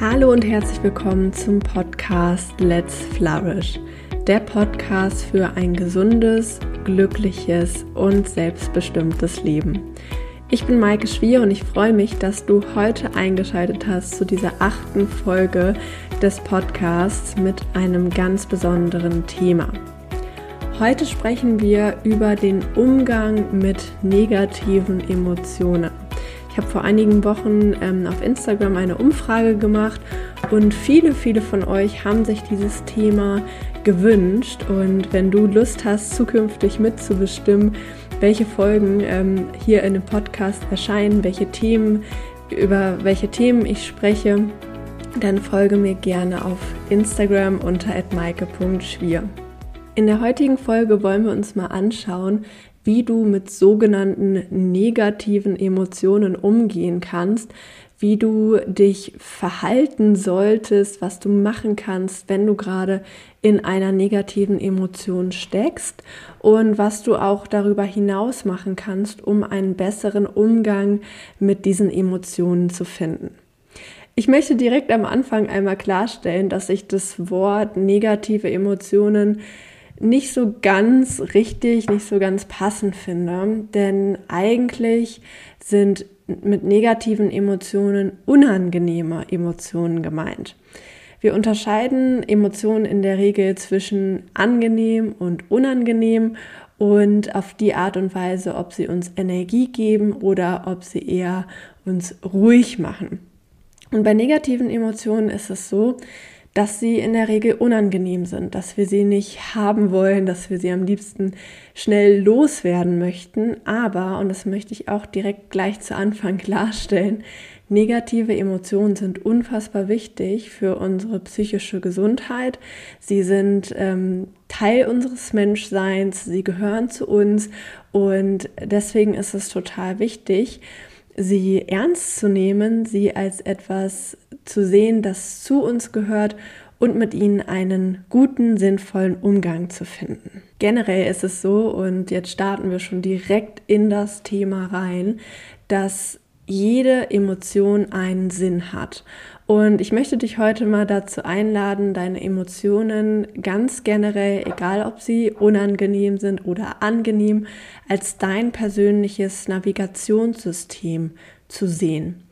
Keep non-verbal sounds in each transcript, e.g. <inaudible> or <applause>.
Hallo und herzlich willkommen zum Podcast Let's Flourish, der Podcast für ein gesundes, glückliches und selbstbestimmtes Leben. Ich bin Maike Schwier und ich freue mich, dass du heute eingeschaltet hast zu dieser achten Folge des Podcasts mit einem ganz besonderen Thema. Heute sprechen wir über den Umgang mit negativen Emotionen. Ich habe vor einigen Wochen ähm, auf Instagram eine Umfrage gemacht und viele, viele von euch haben sich dieses Thema gewünscht. Und wenn du Lust hast, zukünftig mitzubestimmen, welche Folgen ähm, hier in dem Podcast erscheinen, welche Themen, über welche Themen ich spreche, dann folge mir gerne auf Instagram unter @maike.schwier. In der heutigen Folge wollen wir uns mal anschauen, wie du mit sogenannten negativen Emotionen umgehen kannst, wie du dich verhalten solltest, was du machen kannst, wenn du gerade in einer negativen Emotion steckst und was du auch darüber hinaus machen kannst, um einen besseren Umgang mit diesen Emotionen zu finden. Ich möchte direkt am Anfang einmal klarstellen, dass ich das Wort negative Emotionen nicht so ganz richtig, nicht so ganz passend finde. Denn eigentlich sind mit negativen Emotionen unangenehme Emotionen gemeint. Wir unterscheiden Emotionen in der Regel zwischen angenehm und unangenehm und auf die Art und Weise, ob sie uns Energie geben oder ob sie eher uns ruhig machen. Und bei negativen Emotionen ist es so, dass sie in der Regel unangenehm sind, dass wir sie nicht haben wollen, dass wir sie am liebsten schnell loswerden möchten. Aber, und das möchte ich auch direkt gleich zu Anfang <laughs> klarstellen, negative Emotionen sind unfassbar wichtig für unsere psychische Gesundheit. Sie sind ähm, Teil unseres Menschseins, sie gehören zu uns und deswegen ist es total wichtig, sie ernst zu nehmen, sie als etwas zu sehen, das zu uns gehört und mit ihnen einen guten, sinnvollen Umgang zu finden. Generell ist es so, und jetzt starten wir schon direkt in das Thema rein, dass jede Emotion einen Sinn hat. Und ich möchte dich heute mal dazu einladen, deine Emotionen ganz generell, egal ob sie unangenehm sind oder angenehm, als dein persönliches Navigationssystem zu sehen.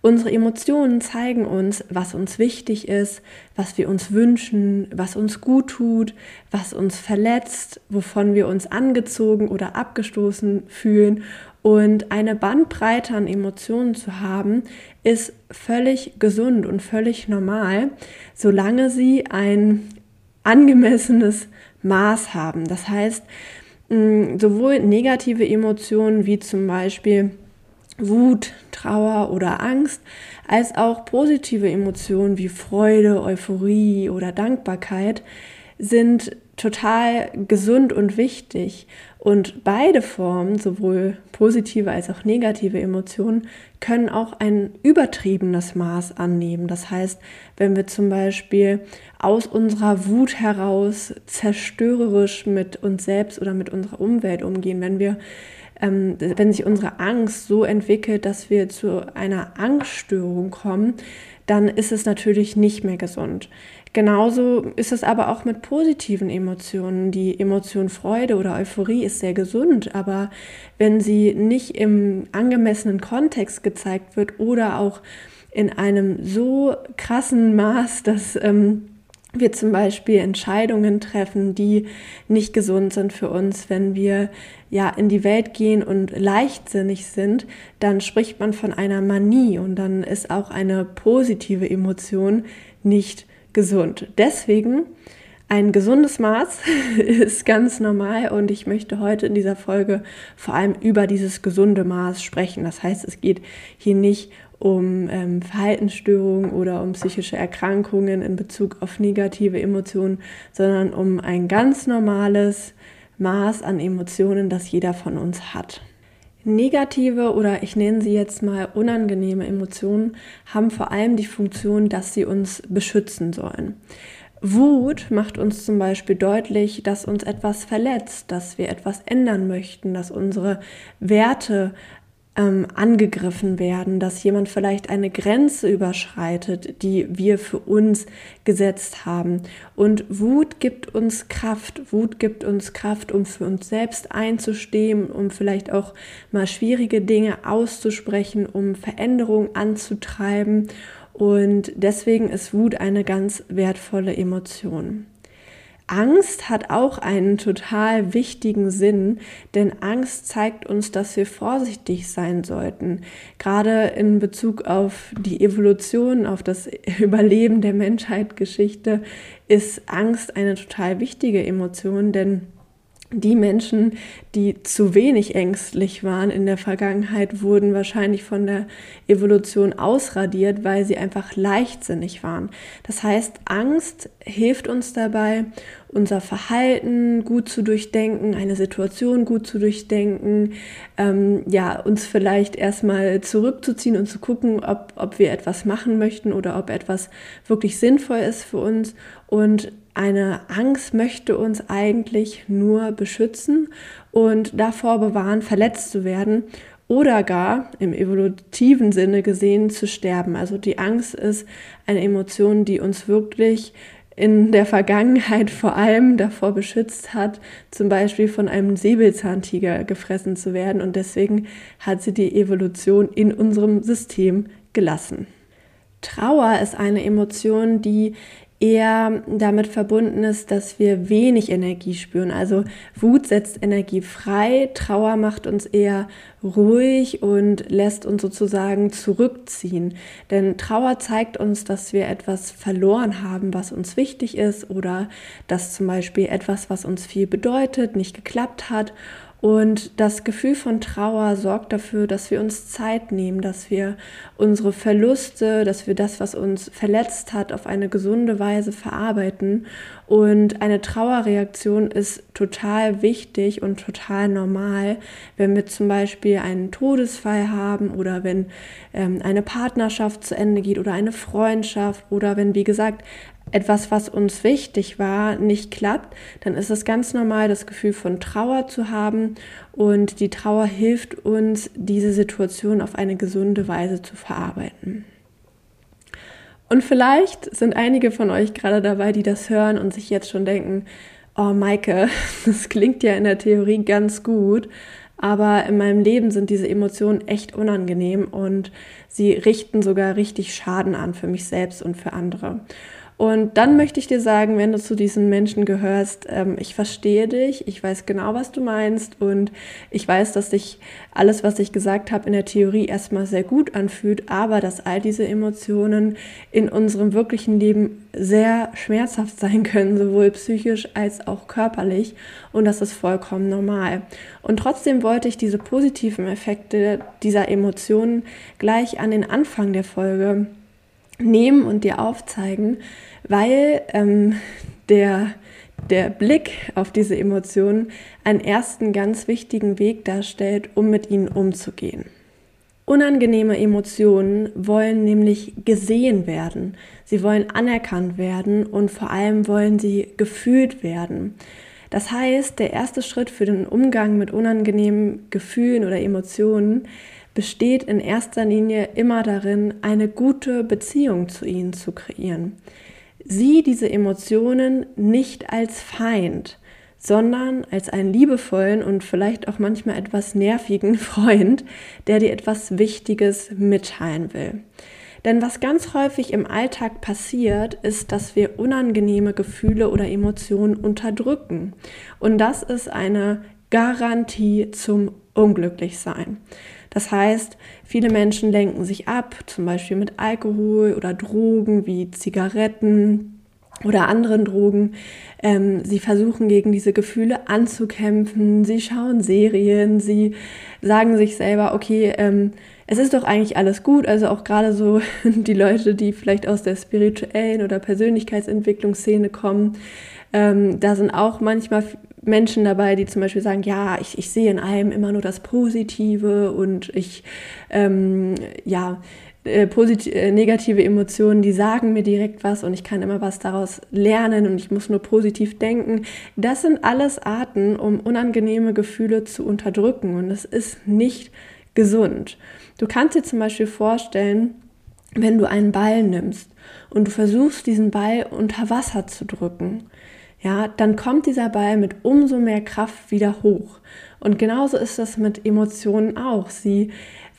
Unsere Emotionen zeigen uns, was uns wichtig ist, was wir uns wünschen, was uns gut tut, was uns verletzt, wovon wir uns angezogen oder abgestoßen fühlen. Und eine Bandbreite an Emotionen zu haben, ist völlig gesund und völlig normal, solange sie ein angemessenes Maß haben. Das heißt, sowohl negative Emotionen wie zum Beispiel Wut, Trauer oder Angst, als auch positive Emotionen wie Freude, Euphorie oder Dankbarkeit sind total gesund und wichtig. Und beide Formen, sowohl positive als auch negative Emotionen, können auch ein übertriebenes Maß annehmen. Das heißt, wenn wir zum Beispiel aus unserer Wut heraus zerstörerisch mit uns selbst oder mit unserer Umwelt umgehen, wenn wir ähm, wenn sich unsere Angst so entwickelt, dass wir zu einer Angststörung kommen, dann ist es natürlich nicht mehr gesund. Genauso ist es aber auch mit positiven Emotionen. Die Emotion Freude oder Euphorie ist sehr gesund, aber wenn sie nicht im angemessenen Kontext gezeigt wird oder auch in einem so krassen Maß, dass ähm, wir zum Beispiel Entscheidungen treffen, die nicht gesund sind für uns, wenn wir ja in die Welt gehen und leichtsinnig sind, dann spricht man von einer Manie und dann ist auch eine positive Emotion nicht gesund. Deswegen ein gesundes Maß <laughs> ist ganz normal und ich möchte heute in dieser Folge vor allem über dieses gesunde Maß sprechen. Das heißt, es geht hier nicht um ähm, Verhaltensstörungen oder um psychische Erkrankungen in Bezug auf negative Emotionen, sondern um ein ganz normales Maß an Emotionen, das jeder von uns hat. Negative oder ich nenne sie jetzt mal unangenehme Emotionen haben vor allem die Funktion, dass sie uns beschützen sollen. Wut macht uns zum Beispiel deutlich, dass uns etwas verletzt, dass wir etwas ändern möchten, dass unsere Werte ähm, angegriffen werden, dass jemand vielleicht eine Grenze überschreitet, die wir für uns gesetzt haben. Und Wut gibt uns Kraft. Wut gibt uns Kraft, um für uns selbst einzustehen, um vielleicht auch mal schwierige Dinge auszusprechen, um Veränderungen anzutreiben. Und deswegen ist Wut eine ganz wertvolle Emotion. Angst hat auch einen total wichtigen Sinn, denn Angst zeigt uns, dass wir vorsichtig sein sollten. Gerade in Bezug auf die Evolution, auf das <laughs> Überleben der Menschheitsgeschichte ist Angst eine total wichtige Emotion, denn die Menschen, die zu wenig ängstlich waren in der Vergangenheit, wurden wahrscheinlich von der Evolution ausradiert, weil sie einfach leichtsinnig waren. Das heißt, Angst hilft uns dabei, unser Verhalten gut zu durchdenken, eine Situation gut zu durchdenken, ähm, ja, uns vielleicht erstmal zurückzuziehen und zu gucken, ob, ob wir etwas machen möchten oder ob etwas wirklich sinnvoll ist für uns und eine Angst möchte uns eigentlich nur beschützen und davor bewahren, verletzt zu werden oder gar im evolutiven Sinne gesehen zu sterben. Also die Angst ist eine Emotion, die uns wirklich in der Vergangenheit vor allem davor beschützt hat, zum Beispiel von einem Säbelzahntiger gefressen zu werden. Und deswegen hat sie die Evolution in unserem System gelassen. Trauer ist eine Emotion, die eher damit verbunden ist, dass wir wenig Energie spüren. Also Wut setzt Energie frei, Trauer macht uns eher ruhig und lässt uns sozusagen zurückziehen. Denn Trauer zeigt uns, dass wir etwas verloren haben, was uns wichtig ist oder dass zum Beispiel etwas, was uns viel bedeutet, nicht geklappt hat und das Gefühl von Trauer sorgt dafür, dass wir uns Zeit nehmen, dass wir unsere Verluste, dass wir das, was uns verletzt hat, auf eine gesunde Weise verarbeiten. Und eine Trauerreaktion ist total wichtig und total normal, wenn wir zum Beispiel einen Todesfall haben oder wenn ähm, eine Partnerschaft zu Ende geht oder eine Freundschaft oder wenn, wie gesagt, etwas, was uns wichtig war, nicht klappt, dann ist es ganz normal, das Gefühl von Trauer zu haben. Und die Trauer hilft uns, diese Situation auf eine gesunde Weise zu verarbeiten. Und vielleicht sind einige von euch gerade dabei, die das hören und sich jetzt schon denken, oh Maike, <laughs> das klingt ja in der Theorie ganz gut, aber in meinem Leben sind diese Emotionen echt unangenehm und sie richten sogar richtig Schaden an für mich selbst und für andere. Und dann möchte ich dir sagen, wenn du zu diesen Menschen gehörst, ähm, ich verstehe dich, ich weiß genau, was du meinst und ich weiß, dass sich alles, was ich gesagt habe, in der Theorie erstmal sehr gut anfühlt, aber dass all diese Emotionen in unserem wirklichen Leben sehr schmerzhaft <laughs> sein können, sowohl psychisch als auch körperlich und das ist vollkommen normal. Und trotzdem wollte ich diese positiven Effekte dieser Emotionen gleich an den Anfang der Folge nehmen und dir aufzeigen, weil ähm, der, der Blick auf diese Emotionen einen ersten ganz wichtigen Weg darstellt, um mit ihnen umzugehen. Unangenehme Emotionen wollen nämlich gesehen werden. Sie wollen anerkannt werden und vor allem wollen sie gefühlt werden. Das heißt, der erste Schritt für den Umgang mit unangenehmen Gefühlen oder Emotionen besteht in erster Linie immer darin, eine gute Beziehung zu ihnen zu kreieren. Sieh diese Emotionen nicht als Feind, sondern als einen liebevollen und vielleicht auch manchmal etwas nervigen <laughs> Freund, der dir etwas Wichtiges mitteilen will. Denn was ganz häufig im Alltag passiert, ist, dass wir unangenehme Gefühle oder Emotionen unterdrücken. Und das ist eine Garantie zum Unglücklichsein. Das heißt, viele Menschen lenken sich ab, zum Beispiel mit Alkohol oder Drogen wie Zigaretten oder anderen Drogen. Ähm, sie versuchen gegen diese Gefühle anzukämpfen, sie schauen Serien, sie sagen sich selber, okay, ähm, es ist doch eigentlich alles gut. Also auch gerade so <laughs> die Leute, die vielleicht aus der spirituellen oder Persönlichkeitsentwicklungsszene kommen, ähm, da sind auch manchmal Menschen dabei, die zum Beispiel sagen, ja, ich, ich sehe in allem immer nur das Positive und ich, ähm, ja, äh, äh, negative Emotionen, die sagen mir direkt was und ich kann immer was daraus lernen und ich muss nur positiv denken. Das sind alles Arten, um unangenehme Gefühle zu unterdrücken und es ist nicht gesund. Du kannst dir zum Beispiel vorstellen, wenn du einen Ball nimmst und du versuchst, diesen Ball unter Wasser zu drücken, ja, dann kommt dieser Ball mit umso mehr Kraft wieder hoch. Und genauso ist das mit Emotionen auch. Sie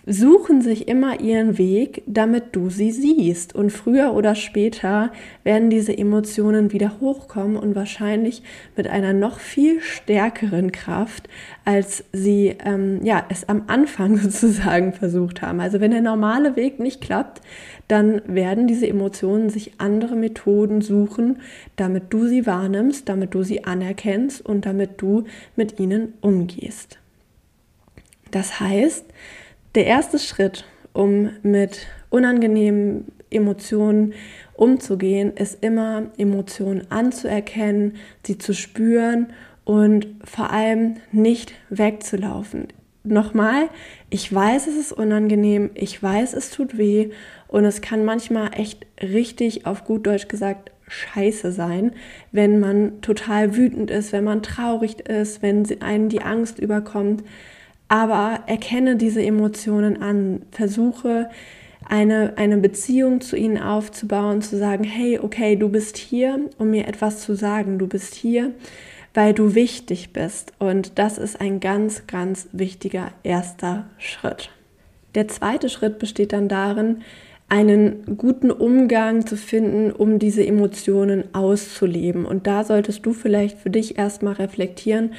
suchen sich immer ihren Weg, damit du sie siehst. Und früher oder später werden diese Emotionen wieder hochkommen und wahrscheinlich mit einer noch viel stärkeren Kraft, als sie ähm, ja, es am Anfang <laughs> sozusagen versucht haben. Also wenn der normale Weg nicht klappt, dann werden diese Emotionen sich andere Methoden suchen, damit du sie wahrnimmst, damit du sie anerkennst und damit du mit ihnen umgehst. Das heißt, der erste Schritt, um mit unangenehmen Emotionen umzugehen, ist immer Emotionen anzuerkennen, sie zu spüren und vor allem nicht wegzulaufen. Nochmal, ich weiß, es ist unangenehm, ich weiß, es tut weh und es kann manchmal echt richtig, auf gut Deutsch gesagt, scheiße sein, wenn man total wütend ist, wenn man traurig ist, wenn einen die Angst überkommt. Aber erkenne diese Emotionen an, versuche eine, eine Beziehung zu ihnen aufzubauen, zu sagen, hey, okay, du bist hier, um mir etwas zu sagen, du bist hier, weil du wichtig bist. Und das ist ein ganz, ganz wichtiger erster Schritt. Der zweite Schritt besteht dann darin, einen guten Umgang zu finden, um diese Emotionen auszuleben. Und da solltest du vielleicht für dich erstmal reflektieren,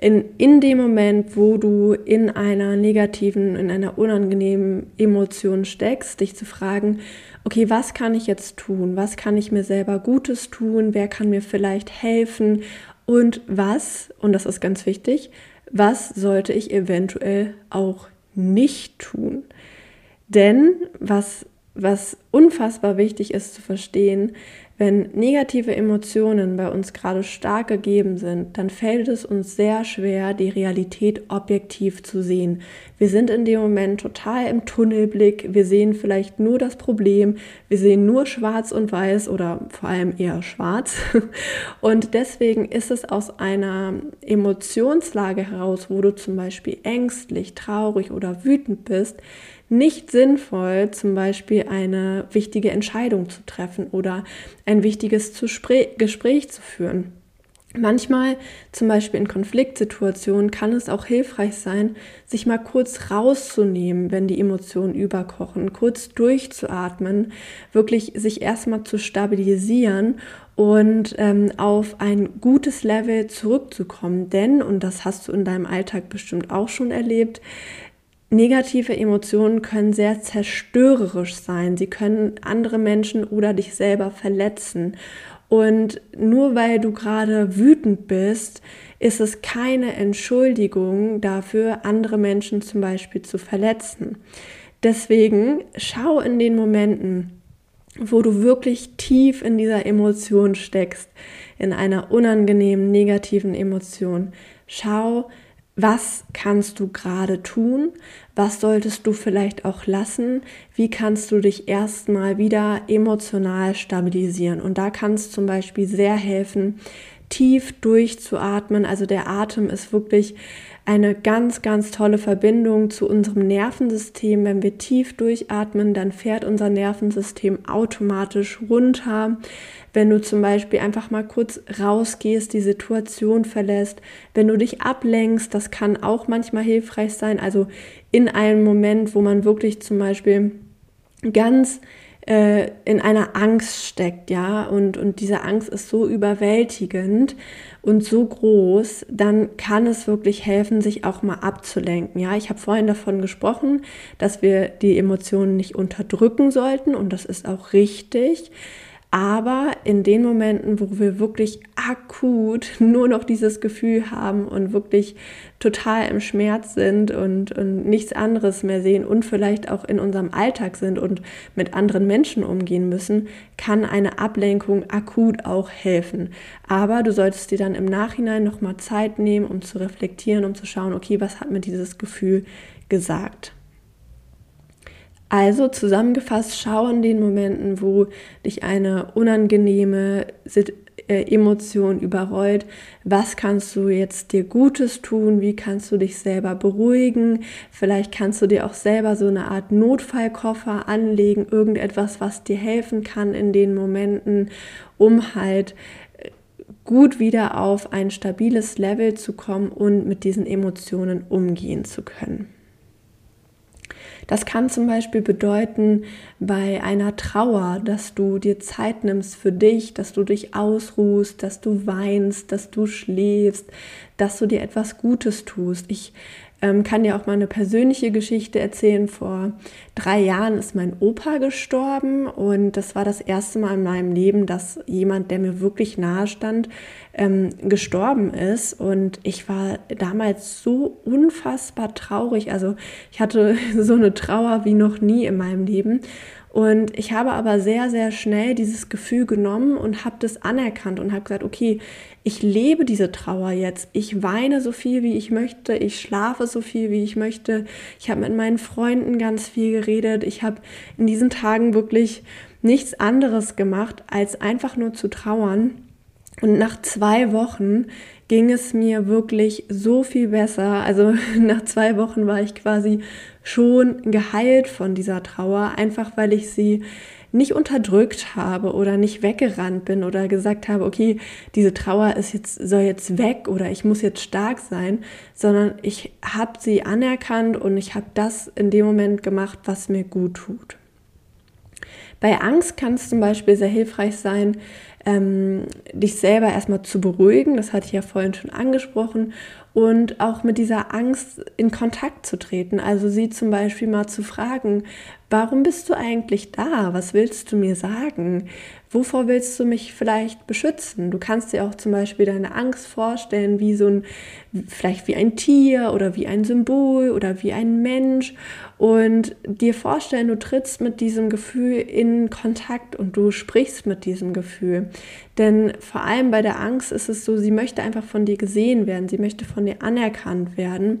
in, in dem Moment, wo du in einer negativen, in einer unangenehmen Emotion steckst, dich zu fragen, okay, was kann ich jetzt tun? Was kann ich mir selber Gutes tun? Wer kann mir vielleicht helfen? Und was, und das ist ganz wichtig, was sollte ich eventuell auch nicht tun? Denn was, was unfassbar wichtig ist zu verstehen, wenn negative Emotionen bei uns gerade stark gegeben sind, dann fällt es uns sehr schwer, die Realität objektiv zu sehen. Wir sind in dem Moment total im Tunnelblick, wir sehen vielleicht nur das Problem, wir sehen nur schwarz und weiß oder vor allem eher schwarz. <laughs> Und deswegen ist es aus einer Emotionslage heraus, wo du zum Beispiel ängstlich, traurig oder wütend bist, nicht sinnvoll, zum Beispiel eine wichtige Entscheidung zu treffen oder ein wichtiges Gespräch zu führen. Manchmal, zum Beispiel in Konfliktsituationen, kann es auch hilfreich sein, sich mal kurz rauszunehmen, wenn die Emotionen überkochen, kurz durchzuatmen, wirklich sich erstmal zu stabilisieren und ähm, auf ein gutes Level zurückzukommen. Denn, und das hast du in deinem Alltag bestimmt auch schon erlebt, Negative Emotionen können sehr zerstörerisch sein. Sie können andere Menschen oder dich selber verletzen. Und nur weil du gerade wütend bist, ist es keine Entschuldigung dafür, andere Menschen zum Beispiel zu verletzen. Deswegen schau in den Momenten, wo du wirklich tief in dieser Emotion steckst, in einer unangenehmen, negativen Emotion. Schau, was kannst du gerade tun? Was solltest du vielleicht auch lassen? Wie kannst du dich erstmal wieder emotional stabilisieren? Und da kann es zum Beispiel sehr helfen, tief durchzuatmen. Also der Atem ist wirklich eine ganz, ganz tolle Verbindung zu unserem Nervensystem. Wenn wir tief durchatmen, dann fährt unser Nervensystem automatisch runter. Wenn du zum Beispiel einfach mal kurz rausgehst, die Situation verlässt, wenn du dich ablenkst, das kann auch manchmal hilfreich sein. Also in einem Moment, wo man wirklich zum Beispiel ganz äh, in einer Angst steckt, ja, und, und diese Angst ist so überwältigend und so groß, dann kann es wirklich helfen, sich auch mal abzulenken. Ja, ich habe vorhin davon gesprochen, dass wir die Emotionen nicht unterdrücken sollten und das ist auch richtig. Aber in den Momenten, wo wir wirklich akut nur noch dieses Gefühl haben und wirklich total im Schmerz sind und, und nichts anderes mehr sehen und vielleicht auch in unserem Alltag sind und mit anderen Menschen umgehen müssen, kann eine Ablenkung akut auch helfen. Aber du solltest dir dann im Nachhinein nochmal Zeit nehmen, um zu reflektieren, um zu schauen, okay, was hat mir dieses Gefühl gesagt? Also zusammengefasst, schau in den Momenten, wo dich eine unangenehme äh, Emotion überrollt, was kannst du jetzt dir Gutes tun, wie kannst du dich selber beruhigen, vielleicht kannst du dir auch selber so eine Art Notfallkoffer anlegen, irgendetwas, was dir helfen kann in den Momenten, um halt äh, gut wieder auf ein stabiles Level zu kommen und mit diesen Emotionen umgehen zu können. Das kann zum Beispiel bedeuten bei einer Trauer, dass du dir Zeit nimmst für dich, dass du dich ausruhst, dass du weinst, dass du schläfst, dass du dir etwas Gutes tust. Ich ähm, kann dir auch mal eine persönliche Geschichte erzählen. Vor drei Jahren ist mein Opa gestorben und das war das erste Mal in meinem Leben, dass jemand, der mir wirklich nahe stand, ähm, gestorben ist. Und ich war damals so unfassbar traurig. Also ich hatte <laughs> so eine Trauer wie noch nie in meinem Leben. Und ich habe aber sehr, sehr schnell dieses Gefühl genommen und habe das anerkannt und habe gesagt, okay, ich lebe diese Trauer jetzt. Ich weine so viel, wie ich möchte. Ich schlafe so viel, wie ich möchte. Ich habe mit meinen Freunden ganz viel geredet. Ich habe in diesen Tagen wirklich nichts anderes gemacht, als einfach nur zu trauern. Und nach zwei Wochen ging es mir wirklich so viel besser. Also <laughs> nach zwei Wochen war ich quasi schon geheilt von dieser Trauer, einfach weil ich sie nicht unterdrückt habe oder nicht weggerannt bin oder gesagt habe, okay, diese Trauer ist jetzt, soll jetzt weg oder ich muss jetzt stark sein, sondern ich habe sie anerkannt und ich habe das in dem Moment gemacht, was mir gut tut. Bei Angst kann es zum Beispiel sehr hilfreich sein, ähm, dich selber erstmal zu beruhigen, das hatte ich ja vorhin schon angesprochen, und auch mit dieser Angst in Kontakt zu treten. Also sie zum Beispiel mal zu fragen, warum bist du eigentlich da? Was willst du mir sagen? Wovor willst du mich vielleicht beschützen? Du kannst dir auch zum Beispiel deine Angst vorstellen, wie so ein, vielleicht wie ein Tier oder wie ein Symbol oder wie ein Mensch und dir vorstellen, du trittst mit diesem Gefühl in Kontakt und du sprichst mit diesem Gefühl. Denn vor allem bei der Angst ist es so, sie möchte einfach von dir gesehen werden, sie möchte von dir anerkannt werden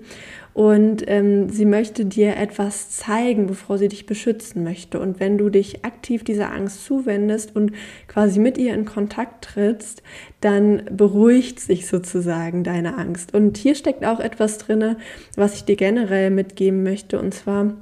und ähm, sie möchte dir etwas zeigen, bevor sie dich beschützen möchte. Und wenn du dich aktiv dieser Angst zuwendest und quasi mit ihr in Kontakt trittst, dann beruhigt sich sozusagen deine Angst. Und hier steckt auch etwas drin, was ich dir generell mitgeben möchte, und zwar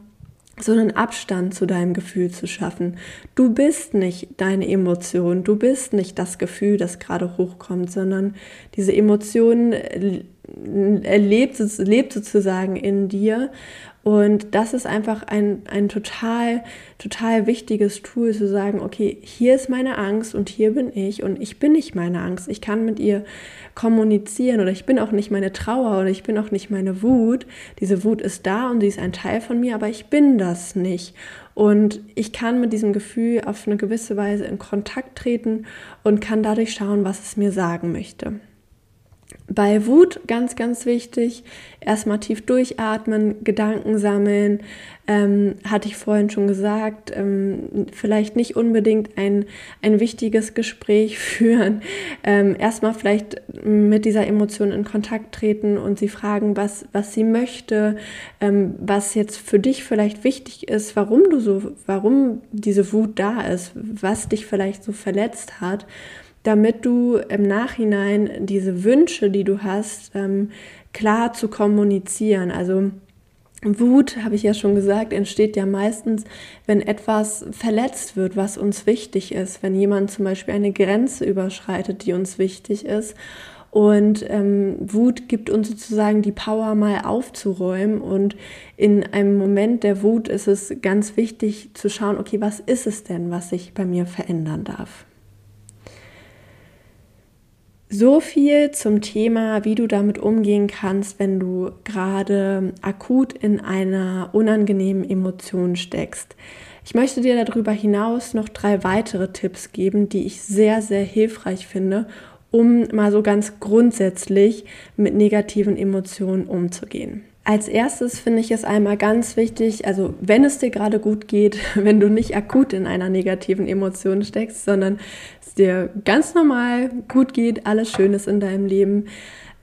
so einen Abstand zu deinem Gefühl zu schaffen. Du bist nicht deine Emotion, du bist nicht das Gefühl, das gerade hochkommt, sondern diese Emotion erlebt, lebt sozusagen in dir. Und das ist einfach ein, ein total, total wichtiges Tool zu sagen, okay, hier ist meine Angst und hier bin ich und ich bin nicht meine Angst. Ich kann mit ihr kommunizieren oder ich bin auch nicht meine Trauer oder ich bin auch nicht meine Wut. Diese Wut ist da und sie ist ein Teil von mir, aber ich bin das nicht. Und ich kann mit diesem Gefühl auf eine gewisse Weise in Kontakt treten und kann dadurch schauen, was es mir sagen möchte. Bei Wut ganz, ganz wichtig, erstmal tief durchatmen, Gedanken sammeln, ähm, hatte ich vorhin schon gesagt, ähm, vielleicht nicht unbedingt ein, ein wichtiges Gespräch <laughs> führen, ähm, erstmal vielleicht mit dieser Emotion in Kontakt treten und sie fragen, was, was sie möchte, ähm, was jetzt für dich vielleicht wichtig ist, warum du so, warum diese Wut da ist, was dich vielleicht so verletzt hat damit du im Nachhinein diese Wünsche, die du hast, ähm, klar zu kommunizieren. Also Wut, habe ich ja schon gesagt, entsteht ja meistens, wenn etwas verletzt wird, was uns wichtig ist. Wenn jemand zum Beispiel eine Grenze überschreitet, die uns wichtig ist. Und ähm, Wut gibt uns sozusagen die Power, mal aufzuräumen. Und in einem Moment der Wut ist es ganz wichtig zu schauen, okay, was ist es denn, was sich bei mir verändern darf? So viel zum Thema, wie du damit umgehen kannst, wenn du gerade akut in einer unangenehmen Emotion steckst. Ich möchte dir darüber hinaus noch drei weitere Tipps geben, die ich sehr, sehr hilfreich finde, um mal so ganz grundsätzlich mit negativen Emotionen umzugehen. Als erstes finde ich es einmal ganz wichtig, also wenn es dir gerade gut geht, <laughs> wenn du nicht akut in einer negativen Emotion steckst, sondern dir ganz normal gut geht, alles Schönes in deinem Leben,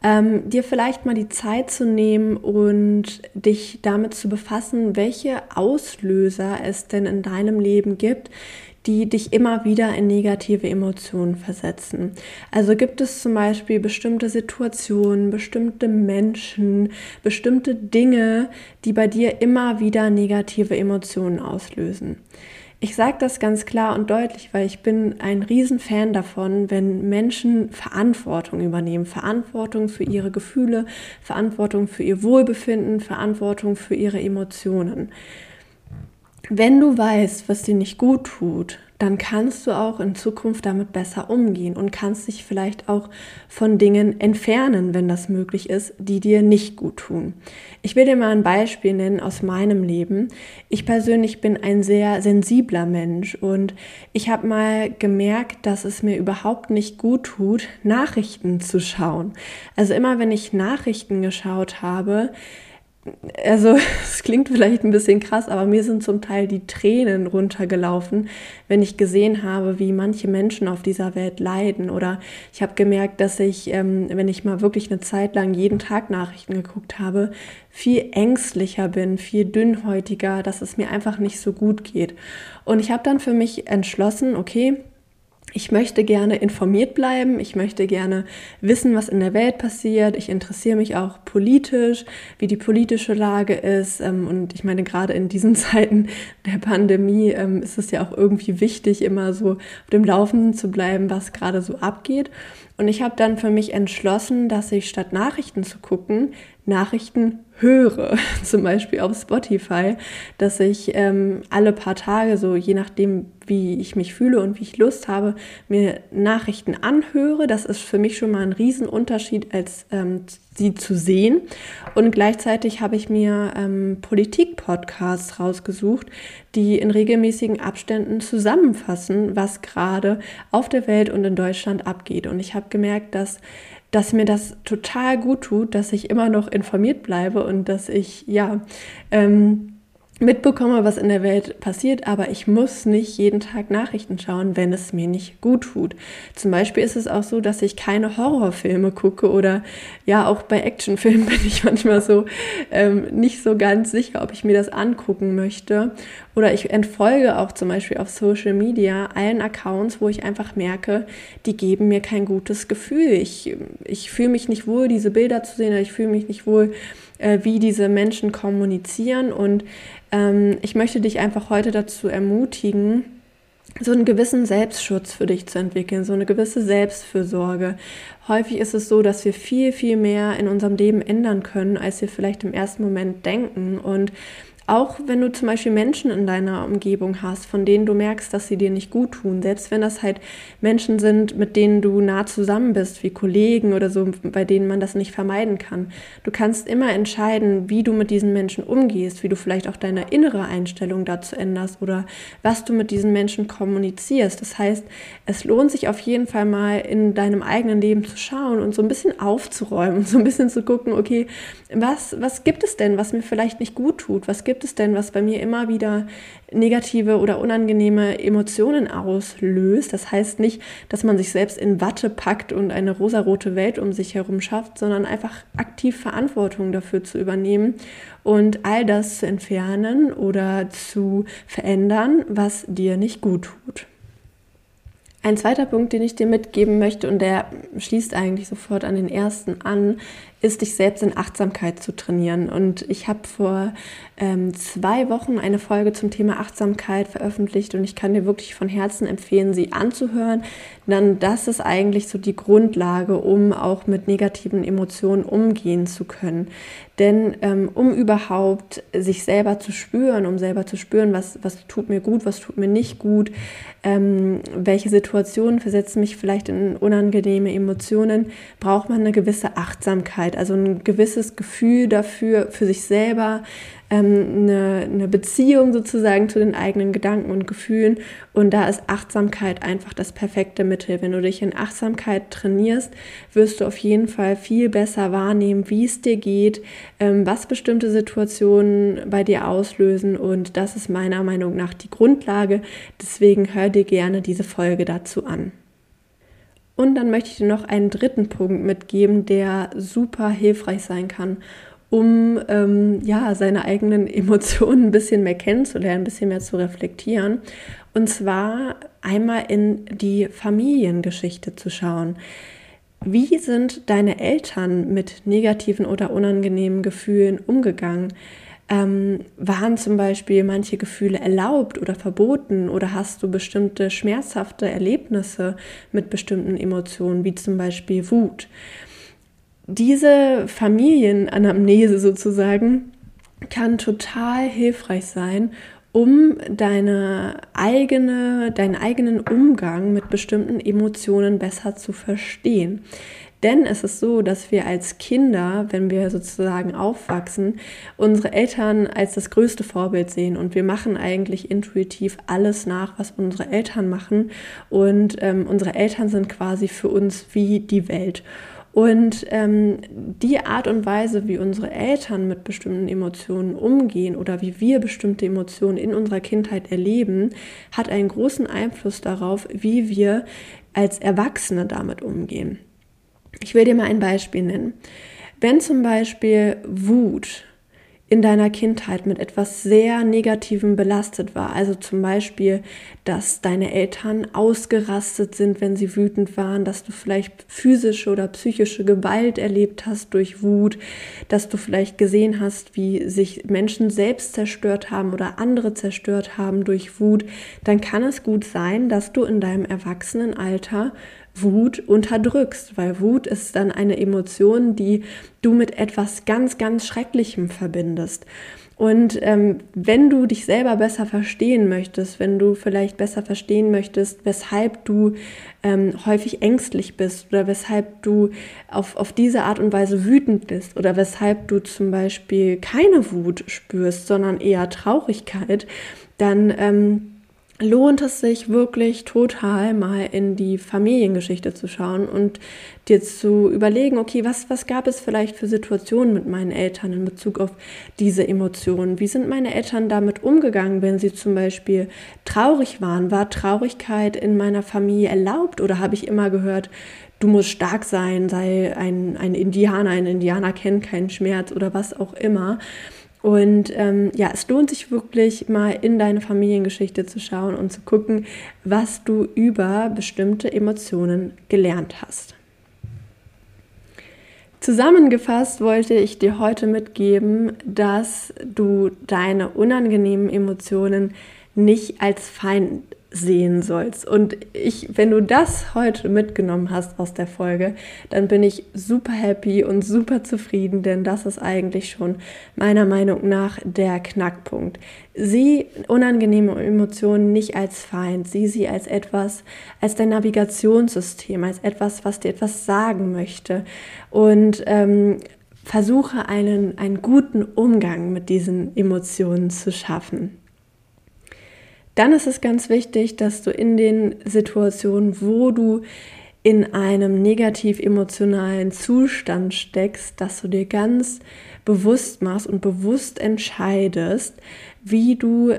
ähm, dir vielleicht mal die Zeit zu nehmen und dich damit zu befassen, welche Auslöser es denn in deinem Leben gibt, die dich immer wieder in negative Emotionen versetzen. Also gibt es zum Beispiel bestimmte Situationen, bestimmte Menschen, bestimmte Dinge, die bei dir immer wieder negative Emotionen auslösen. Ich sage das ganz klar und deutlich, weil ich bin ein Riesenfan davon, wenn Menschen Verantwortung übernehmen. Verantwortung für ihre Gefühle, Verantwortung für ihr Wohlbefinden, Verantwortung für ihre Emotionen. Wenn du weißt, was dir nicht gut tut, dann kannst du auch in Zukunft damit besser umgehen und kannst dich vielleicht auch von Dingen entfernen, wenn das möglich ist, die dir nicht gut tun. Ich will dir mal ein Beispiel nennen aus meinem Leben. Ich persönlich bin ein sehr sensibler Mensch und ich habe mal gemerkt, dass es mir überhaupt nicht gut tut, Nachrichten zu schauen. Also immer wenn ich Nachrichten geschaut habe, also <laughs> es klingt vielleicht ein bisschen krass, aber mir sind zum Teil die Tränen runtergelaufen, wenn ich gesehen habe, wie manche Menschen auf dieser Welt leiden. Oder ich habe gemerkt, dass ich, ähm, wenn ich mal wirklich eine Zeit lang jeden Tag Nachrichten geguckt habe, viel ängstlicher bin, viel dünnhäutiger, dass es mir einfach nicht so gut geht. Und ich habe dann für mich entschlossen, okay, ich möchte gerne informiert bleiben, ich möchte gerne wissen, was in der Welt passiert. Ich interessiere mich auch politisch, wie die politische Lage ist. Ähm, und ich meine, gerade in diesen <laughs> Zeiten der Pandemie ähm, ist es ja auch irgendwie wichtig, immer so auf dem Laufenden zu bleiben, was gerade so abgeht. Und ich habe dann für mich entschlossen, dass ich statt Nachrichten zu gucken, Nachrichten höre, <laughs> zum Beispiel auf Spotify, dass ich ähm, alle paar Tage, so je nachdem, wie ich mich fühle und wie ich Lust habe, mir Nachrichten anhöre. Das ist für mich schon mal ein Riesenunterschied, als ähm, sie zu sehen. Und gleichzeitig habe ich mir ähm, Politik-Podcasts rausgesucht, die in regelmäßigen Abständen zusammenfassen, was gerade auf der Welt und in Deutschland abgeht. Und ich habe gemerkt, dass dass mir das total gut tut, dass ich immer noch informiert bleibe und dass ich ja ähm, mitbekomme, was in der Welt passiert, aber ich muss nicht jeden Tag Nachrichten schauen, wenn es mir nicht gut tut. Zum Beispiel ist es auch so, dass ich keine Horrorfilme gucke oder ja, auch bei Actionfilmen <laughs> bin ich manchmal so ähm, nicht so ganz sicher, ob ich mir das angucken möchte. Oder ich entfolge auch zum Beispiel auf Social Media allen Accounts, wo ich einfach merke, die geben mir kein gutes Gefühl. Ich, ich fühle mich nicht wohl, diese Bilder zu sehen, oder ich fühle mich nicht wohl, äh, wie diese Menschen kommunizieren. Und ähm, ich möchte dich einfach heute dazu ermutigen, so einen gewissen Selbstschutz für dich zu entwickeln, so eine gewisse Selbstfürsorge. Häufig ist es so, dass wir viel, viel mehr in unserem Leben ändern können, als wir vielleicht im ersten Moment denken. Und auch wenn du zum Beispiel Menschen in deiner Umgebung hast, von denen du merkst, dass sie dir nicht gut tun, selbst wenn das halt Menschen sind, mit denen du nah zusammen bist, wie Kollegen oder so, bei denen man das nicht vermeiden kann. Du kannst immer entscheiden, wie du mit diesen Menschen umgehst, wie du vielleicht auch deine innere Einstellung dazu änderst oder was du mit diesen Menschen kommunizierst. Das heißt, es lohnt sich auf jeden Fall mal in deinem eigenen Leben zu schauen und so ein bisschen aufzuräumen <laughs> so ein bisschen zu gucken, okay, was, was gibt es denn, was mir vielleicht nicht gut tut? Was gibt gibt es denn, was bei mir immer wieder negative oder unangenehme Emotionen auslöst? Das heißt nicht, dass man sich selbst in Watte packt und eine rosarote Welt um sich herum schafft, sondern einfach aktiv Verantwortung dafür zu übernehmen und all das zu entfernen oder zu verändern, was dir nicht gut tut. Ein zweiter Punkt, den ich dir mitgeben möchte, und der schließt eigentlich sofort an den ersten an, ist, dich selbst in Achtsamkeit zu trainieren. Und ich habe vor ähm, zwei Wochen eine Folge zum Thema Achtsamkeit veröffentlicht und ich kann dir wirklich von Herzen empfehlen, sie anzuhören. Dann das ist eigentlich so die Grundlage, um auch mit negativen Emotionen umgehen zu können. Denn ähm, um überhaupt sich selber zu spüren, um selber zu spüren, was, was tut mir gut, was tut mir nicht gut, ähm, welche Situationen versetzen mich vielleicht in unangenehme Emotionen, braucht man eine gewisse Achtsamkeit, also ein gewisses Gefühl dafür, für sich selber, ähm, eine, eine Beziehung sozusagen zu den eigenen Gedanken und Gefühlen. Und da ist Achtsamkeit einfach das perfekte Mittel. Wenn du dich in Achtsamkeit trainierst, wirst du auf jeden Fall viel besser wahrnehmen, wie es dir geht, ähm, was bestimmte Situationen bei dir auslösen. Und das ist meiner Meinung nach die Grundlage. Deswegen hör dir gerne diese Folge dazu an. Und dann möchte ich dir noch einen dritten Punkt mitgeben, der super hilfreich sein kann um ähm, ja seine eigenen <laughs> Emotionen ein bisschen mehr kennenzulernen, ein bisschen mehr zu reflektieren. Und zwar einmal in die Familiengeschichte zu schauen. Wie sind deine Eltern mit negativen oder unangenehmen Gefühlen umgegangen? Ähm, waren zum Beispiel manche Gefühle erlaubt oder verboten oder hast du bestimmte schmerzhafte Erlebnisse mit bestimmten Emotionen, wie zum Beispiel Wut? Diese Familienanamnese sozusagen kann total hilfreich sein, um deine eigene, deinen eigenen Umgang mit bestimmten Emotionen besser zu verstehen. Denn es ist so, dass wir als Kinder, wenn wir sozusagen aufwachsen, unsere Eltern als das größte Vorbild sehen und wir machen eigentlich intuitiv alles nach, was unsere Eltern machen. Und ähm, unsere Eltern sind quasi für uns wie die Welt. Und ähm, die Art und Weise, wie unsere Eltern mit bestimmten Emotionen umgehen oder wie wir bestimmte Emotionen in unserer Kindheit erleben, hat einen großen Einfluss darauf, wie wir als Erwachsene damit umgehen. Ich will dir mal ein Beispiel nennen. Wenn zum Beispiel Wut in deiner Kindheit mit etwas sehr Negativem belastet war. Also zum Beispiel, dass deine Eltern ausgerastet sind, wenn sie wütend waren, dass du vielleicht physische oder psychische Gewalt erlebt hast durch Wut, dass du vielleicht gesehen hast, wie sich Menschen selbst zerstört haben oder andere zerstört haben durch Wut, dann kann es gut sein, dass du in deinem Erwachsenenalter Wut unterdrückst, weil Wut ist dann eine Emotion, die du mit etwas ganz, ganz Schrecklichem verbindest. Und ähm, wenn du dich selber besser verstehen möchtest, wenn du vielleicht besser verstehen möchtest, weshalb du ähm, häufig ängstlich bist oder weshalb du auf, auf diese Art und Weise wütend bist oder weshalb du zum Beispiel keine Wut spürst, sondern eher Traurigkeit, dann ähm, lohnt es sich wirklich total mal in die Familiengeschichte zu schauen und dir zu überlegen, okay, was, was gab es vielleicht für Situationen mit meinen Eltern in Bezug auf diese Emotionen? Wie sind meine Eltern damit umgegangen, wenn sie zum Beispiel traurig waren? War Traurigkeit in meiner Familie erlaubt oder habe ich immer gehört, du musst stark sein, sei ein, ein Indianer, ein Indianer kennt keinen Schmerz oder was auch immer? Und ähm, ja, es lohnt sich wirklich mal in deine Familiengeschichte zu schauen und zu gucken, was du über bestimmte Emotionen gelernt hast. Zusammengefasst wollte ich dir heute mitgeben, dass du deine unangenehmen Emotionen nicht als Feind sehen sollst. Und ich, wenn du das heute mitgenommen hast aus der Folge, dann bin ich super happy und super zufrieden, denn das ist eigentlich schon meiner Meinung nach der Knackpunkt. Sieh unangenehme Emotionen nicht als Feind, sieh sie als etwas, als dein Navigationssystem, als etwas, was dir etwas sagen möchte. Und ähm, versuche einen, einen guten Umgang mit diesen Emotionen zu schaffen. Dann ist es ganz wichtig, dass du in den Situationen, wo du in einem negativ emotionalen Zustand steckst, dass du dir ganz bewusst machst und bewusst entscheidest, wie du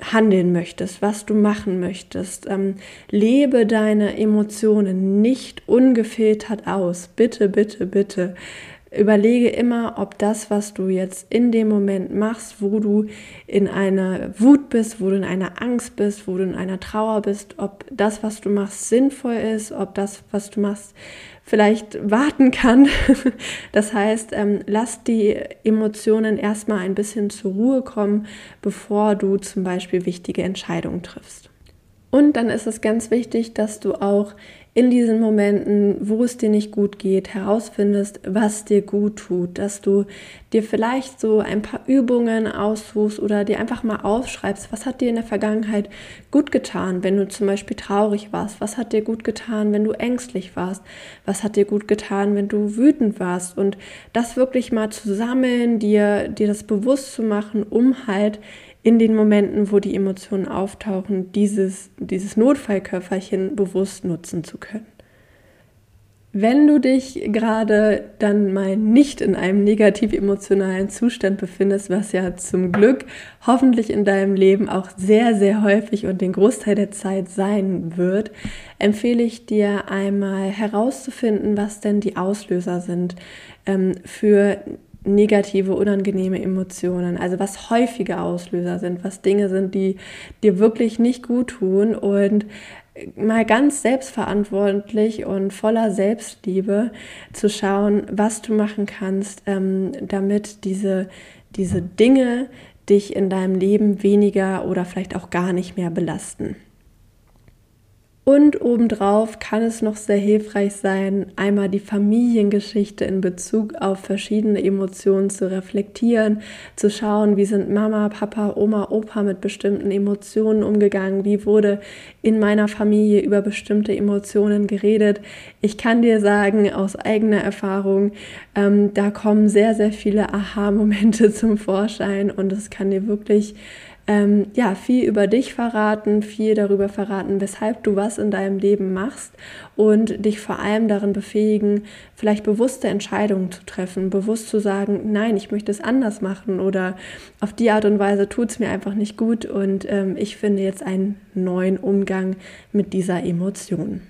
handeln möchtest, was du machen möchtest. Ähm, lebe deine Emotionen nicht ungefiltert aus. Bitte, bitte, bitte. Überlege immer, ob das, was du jetzt in dem Moment machst, wo du in einer Wut bist, wo du in einer Angst bist, wo du in einer Trauer bist, ob das, was du machst, sinnvoll ist, ob das, was du machst, vielleicht warten kann. <laughs> Das heißt, ähm, lass die Emotionen erstmal ein bisschen zur Ruhe kommen, bevor du zum Beispiel wichtige Entscheidungen triffst. Und dann ist es ganz wichtig, dass du auch in diesen Momenten, wo es dir nicht gut geht, herausfindest, was dir gut tut, dass du dir vielleicht so ein paar Übungen aussuchst oder dir einfach mal aufschreibst, was hat dir in der Vergangenheit gut getan, wenn du zum Beispiel traurig warst, was hat dir gut getan, wenn du ängstlich warst, was hat dir gut getan, wenn du wütend warst. Und das wirklich mal zu sammeln, dir, dir das bewusst zu machen, um halt in den Momenten, wo die Emotionen auftauchen, dieses, dieses Notfallköfferchen bewusst nutzen zu können. Wenn du dich gerade dann mal nicht in einem negativ emotionalen Zustand befindest, was ja zum Glück hoffentlich in deinem Leben auch sehr, sehr häufig und den Großteil der Zeit sein wird, empfehle ich dir einmal herauszufinden, was denn die Auslöser sind ähm, für negative, unangenehme Emotionen, also was häufige Auslöser sind, was Dinge sind, die dir wirklich nicht gut tun und mal ganz selbstverantwortlich und voller Selbstliebe zu schauen, was du machen kannst, ähm, damit diese, diese Dinge dich in deinem Leben weniger oder vielleicht auch gar nicht mehr belasten. Und obendrauf kann es noch sehr hilfreich sein, einmal die Familiengeschichte in Bezug auf verschiedene Emotionen zu reflektieren, zu schauen, wie sind Mama, Papa, Oma, Opa mit bestimmten Emotionen umgegangen, wie wurde in meiner Familie über bestimmte Emotionen geredet. Ich kann dir sagen, aus eigener Erfahrung, ähm, da kommen sehr, sehr viele Aha-Momente <laughs> zum Vorschein und es kann dir wirklich ähm, ja, viel über dich verraten, viel darüber verraten, weshalb du was in deinem Leben machst und dich vor allem darin befähigen, vielleicht bewusste Entscheidungen zu treffen, bewusst zu sagen, nein, ich möchte es anders machen oder auf die Art und Weise tut es mir einfach nicht gut und ähm, ich finde jetzt einen neuen Umgang mit dieser Emotion.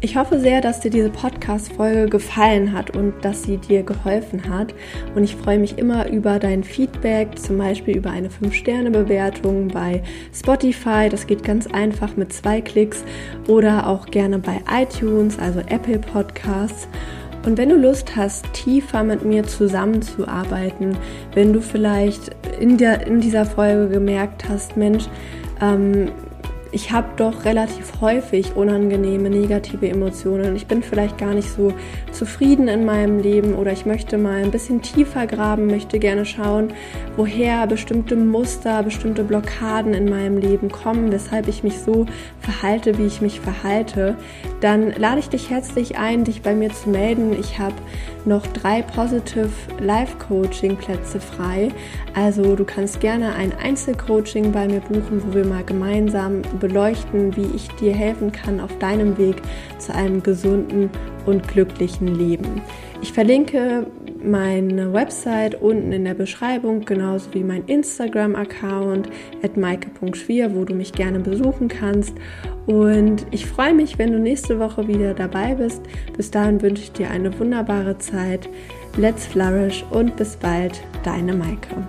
Ich hoffe sehr, dass dir diese Podcast-Folge gefallen hat und dass sie dir geholfen hat. Und ich freue mich immer über dein Feedback, zum Beispiel über eine 5-Sterne-Bewertung bei Spotify. Das geht ganz einfach mit zwei Klicks oder auch gerne bei iTunes, also Apple Podcasts. Und wenn du Lust hast, tiefer mit mir zusammenzuarbeiten, wenn du vielleicht in, der, in dieser Folge gemerkt hast, Mensch, ähm, ich habe doch relativ häufig unangenehme, negative Emotionen. Ich bin vielleicht gar nicht so zufrieden in meinem Leben oder ich möchte mal ein bisschen tiefer graben, möchte gerne schauen, woher bestimmte Muster, bestimmte Blockaden in meinem Leben kommen, weshalb ich mich so verhalte, wie ich mich verhalte. Dann lade ich dich herzlich ein, dich bei mir zu melden. Ich habe noch drei Positive Life Coaching Plätze frei. Also du kannst gerne ein Einzelcoaching bei mir buchen, wo wir mal gemeinsam beleuchten, wie ich dir helfen kann auf deinem Weg zu einem gesunden und glücklichen Leben. Ich verlinke meine Website unten in der Beschreibung, genauso wie mein Instagram-Account at maike.schwier, wo du mich gerne besuchen kannst. Und ich freue mich, wenn du nächste Woche wieder dabei bist. Bis dahin wünsche ich dir eine wunderbare Zeit. Let's flourish und bis bald, deine Maike.